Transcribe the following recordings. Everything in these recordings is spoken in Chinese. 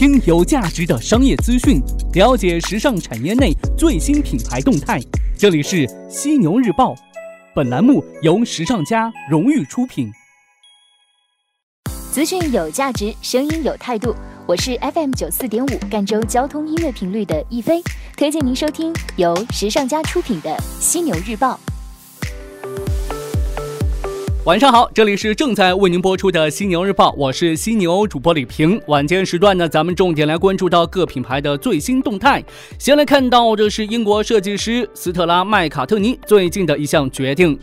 听有价值的商业资讯，了解时尚产业内最新品牌动态。这里是犀牛日报，本栏目由时尚家荣誉出品。资讯有价值，声音有态度。我是 FM 九四点五赣州交通音乐频率的易飞，推荐您收听由时尚家出品的犀牛日报。晚上好，这里是正在为您播出的犀牛日报，我是犀牛主播李平。晚间时段呢，咱们重点来关注到各品牌的最新动态。先来看到的是英国设计师斯特拉麦卡特尼最近的一项决定。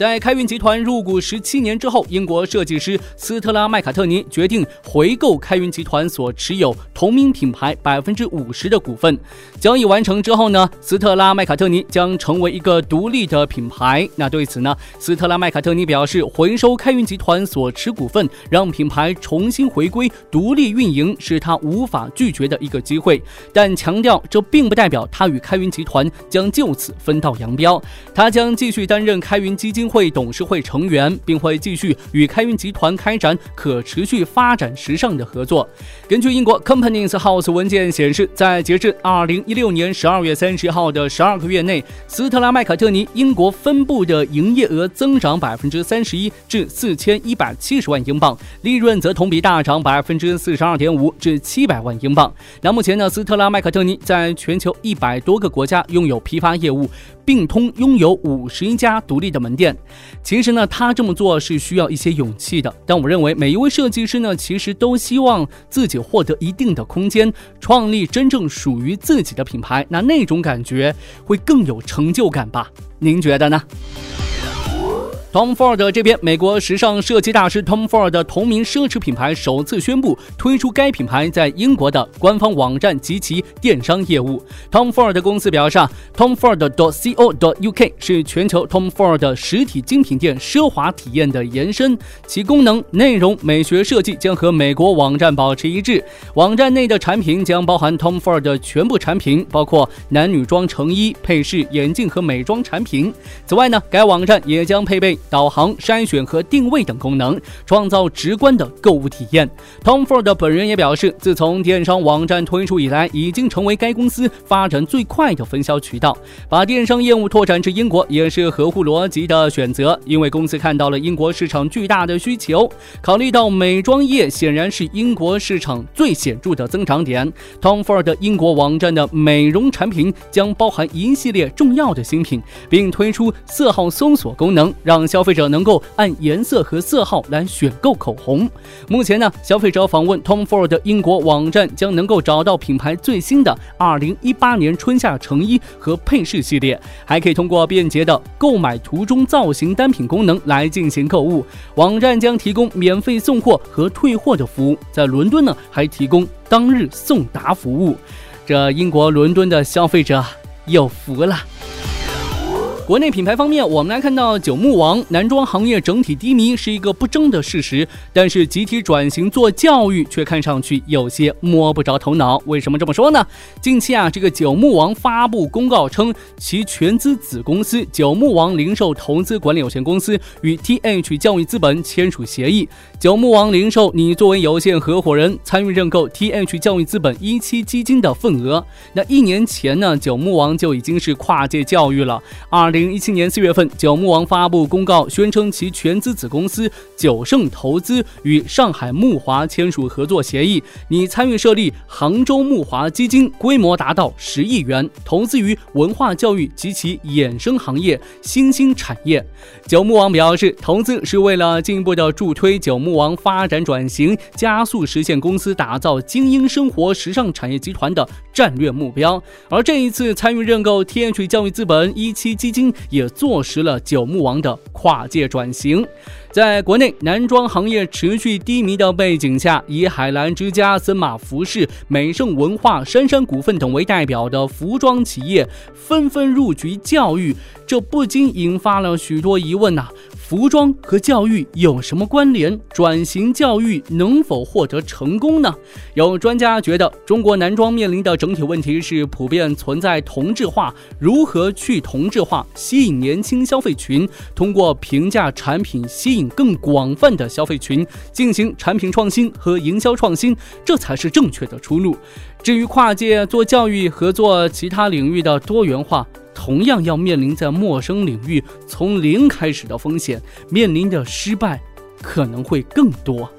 在开云集团入股十七年之后，英国设计师斯特拉麦卡特尼决定回购开云集团所持有同名品牌百分之五十的股份。交易完成之后呢，斯特拉麦卡特尼将成为一个独立的品牌。那对此呢，斯特拉麦卡特尼表示，回收开云集团所持股份，让品牌重新回归独立运营，是他无法拒绝的一个机会。但强调，这并不代表他与开云集团将就此分道扬镳。他将继续担任开云基金。会董事会成员，并会继续与开云集团开展可持续发展时尚的合作。根据英国 Companies House 文件显示，在截至二零一六年十二月三十号的十二个月内，斯特拉麦卡特尼英国分部的营业额增长百分之三十一，至四千一百七十万英镑，利润则同比大涨百分之四十二点五，至七百万英镑。那目前呢，斯特拉麦卡特尼在全球一百多个国家拥有批发业务。并通拥有五十一家独立的门店。其实呢，他这么做是需要一些勇气的。但我认为，每一位设计师呢，其实都希望自己获得一定的空间，创立真正属于自己的品牌。那那种感觉会更有成就感吧？您觉得呢？Tom Ford 这边，美国时尚设计大师 Tom Ford 的同名奢侈品牌首次宣布推出该品牌在英国的官方网站及其电商业务。Tom Ford 公司表示啊，Tom Ford .co .uk 是全球 Tom Ford 实体精品店奢华体验的延伸，其功能、内容、美学设计将和美国网站保持一致。网站内的产品将包含 Tom Ford 的全部产品，包括男女装成衣、配饰、眼镜和美妆产品。此外呢，该网站也将配备。导航、筛选和定位等功能，创造直观的购物体验。Tom Ford 本人也表示，自从电商网站推出以来，已经成为该公司发展最快的分销渠道。把电商业务拓展至英国也是合乎逻辑的选择，因为公司看到了英国市场巨大的需求。考虑到美妆业显然是英国市场最显著的增长点，Tom Ford 英国网站的美容产品将包含一系列重要的新品，并推出色号搜索功能，让。消费者能够按颜色和色号来选购口红。目前呢，消费者访问 Tom Ford 英国网站将能够找到品牌最新的2018年春夏成衣和配饰系列，还可以通过便捷的购买图中造型单品功能来进行购物。网站将提供免费送货和退货的服务，在伦敦呢还提供当日送达服务。这英国伦敦的消费者有福了。国内品牌方面，我们来看到九牧王男装行业整体低迷是一个不争的事实，但是集体转型做教育却看上去有些摸不着头脑。为什么这么说呢？近期啊，这个九牧王发布公告称，其全资子公司九牧王零售投资管理有限公司与 TH 教育资本签署协议，九牧王零售拟作为有限合伙人参与认购 TH 教育资本一期基金的份额。那一年前呢，九牧王就已经是跨界教育了。二零零一七年四月份，九牧王发布公告，宣称其全资子公司九盛投资与上海木华签署合作协议，拟参与设立杭州木华基金，规模达到十亿元，投资于文化教育及其衍生行业、新兴产业。九牧王表示，投资是为了进一步的助推九牧王发展转型，加速实现公司打造精英生活时尚产业集团的战略目标。而这一次参与认购 TH 教育资本一期基金。也坐实了九牧王的跨界转型。在国内男装行业持续低迷的背景下，以海澜之家、森马服饰、美盛文化、杉杉股份等为代表的服装企业纷纷入局教育，这不禁引发了许多疑问呐。服装和教育有什么关联？转型教育能否获得成功呢？有专家觉得，中国男装面临的整体问题是普遍存在同质化。如何去同质化，吸引年轻消费群？通过平价产品吸引更广泛的消费群，进行产品创新和营销创新，这才是正确的出路。至于跨界做教育和做其他领域的多元化，同样要面临在陌生领域从零开始的风险，面临的失败可能会更多。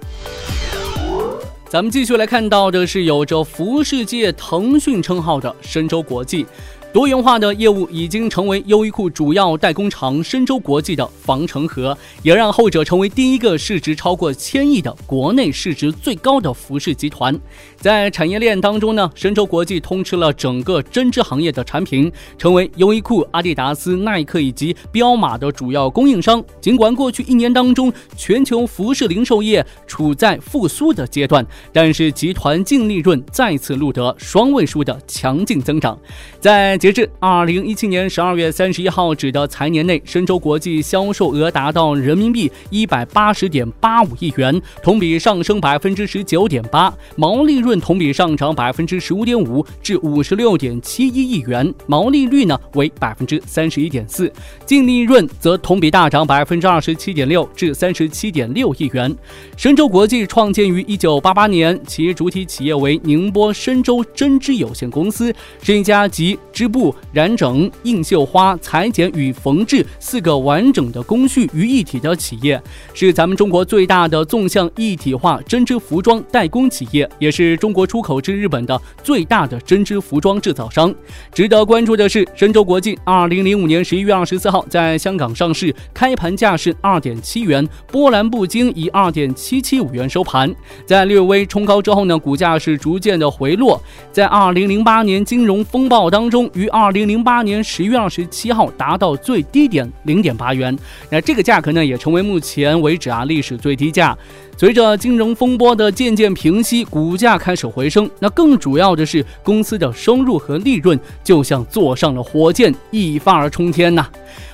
咱们继续来看到的是有着服饰界腾讯称号的深州国际。多元化的业务已经成为优衣库主要代工厂深州国际的防尘盒，也让后者成为第一个市值超过千亿的国内市值最高的服饰集团。在产业链当中呢，神州国际通吃了整个针织行业的产品，成为优衣库、阿迪达斯、耐克以及彪马的主要供应商。尽管过去一年当中，全球服饰零售业处在复苏的阶段，但是集团净利润再次录得双位数的强劲增长。在截至二零一七年十二月三十一号止的财年内，神州国际销售额达到人民币一百八十点八五亿元，同比上升百分之十九点八，毛利润同比上涨百分之十五点五至五十六点七一亿元，毛利率呢为百分之三十一点四，净利润则同比大涨百分之二十七点六至三十七点六亿元。神州国际创建于一九八八年，其主体企业为宁波神州针织有限公司，是一家集织。布染整、印绣花、裁剪与缝制四个完整的工序于一体的企业，是咱们中国最大的纵向一体化针织服装代工企业，也是中国出口至日本的最大的针织服装制造商。值得关注的是，深州国际二零零五年十一月二十四号在香港上市，开盘价是二点七元，波澜不惊，以二点七七五元收盘。在略微冲高之后呢，股价是逐渐的回落。在二零零八年金融风暴当中。于二零零八年十月二十七号达到最低点零点八元，那这个价格呢也成为目前为止啊历史最低价。随着金融风波的渐渐平息，股价开始回升。那更主要的是公司的收入和利润就像坐上了火箭，一发而冲天呐。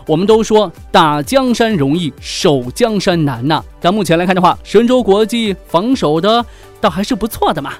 我们都说打江山容易守江山难呐，但目前来看的话，神州国际防守的倒还是不错的嘛。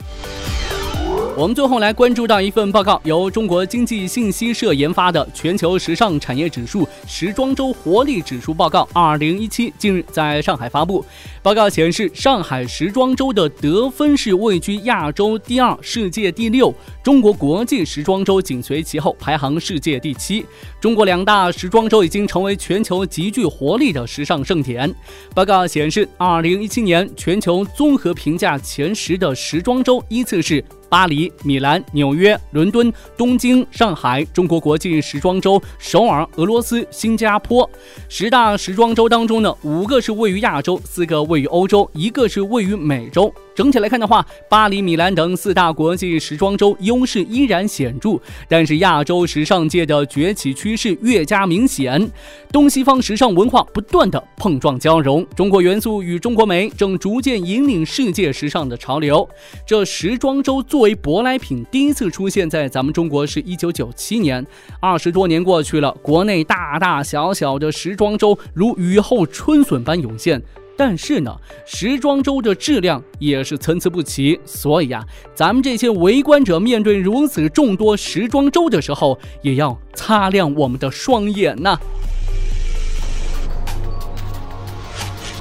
我们最后来关注到一份报告，由中国经济信息社研发的《全球时尚产业指数时装周活力指数报告（二零一七）》近日在上海发布。报告显示，上海时装周的得分是位居亚洲第二，世界第六；中国国际时装周紧随其后，排行世界第七。中国两大时装周已经成为全球极具活力的时尚盛典。报告显示，二零一七年全球综合评价前十的时装周依次是。巴黎、米兰、纽约、伦敦、东京、上海，中国国际时装周；首尔、俄罗斯、新加坡。十大时装周当中呢，五个是位于亚洲，四个位于欧洲，一个是位于美洲。整体来看的话，巴黎、米兰等四大国际时装周优势依然显著，但是亚洲时尚界的崛起趋势越加明显，东西方时尚文化不断的碰撞交融，中国元素与中国美正逐渐引领世界时尚的潮流。这时装周作为舶来品第一次出现在咱们中国是一九九七年，二十多年过去了，国内大大小小的时装周如雨后春笋般涌现。但是呢，时装周的质量也是参差不齐，所以啊，咱们这些围观者面对如此众多时装周的时候，也要擦亮我们的双眼呐。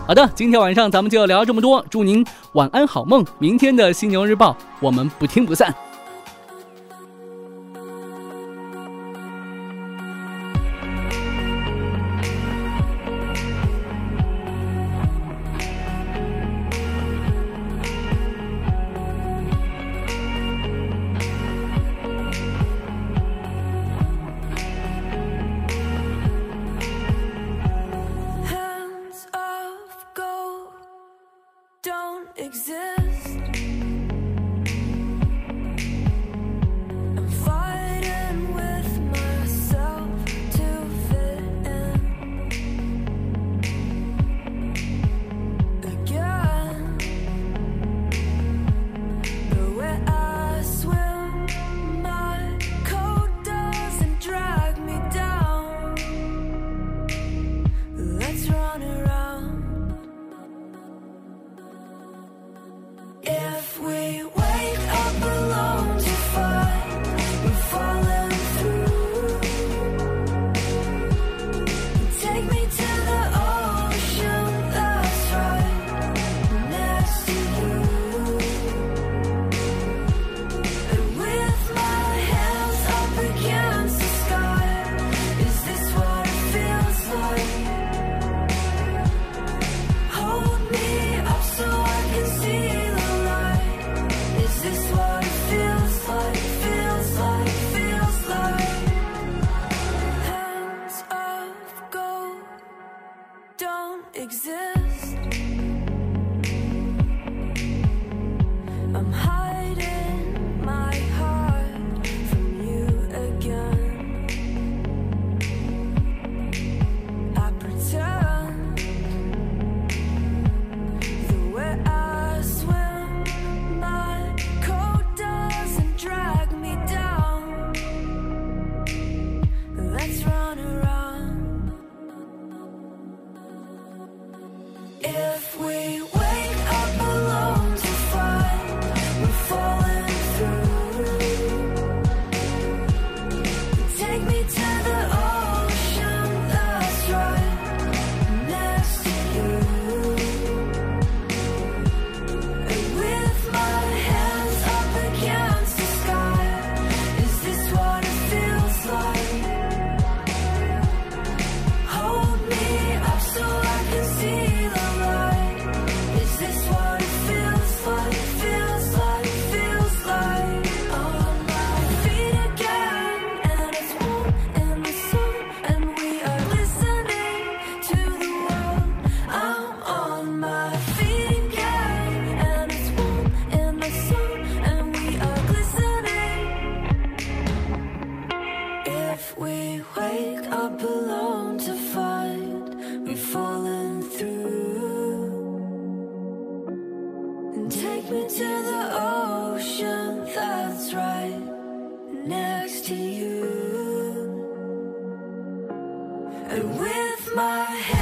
好的，今天晚上咱们就聊这么多，祝您晚安好梦，明天的犀牛日报我们不听不散。and with my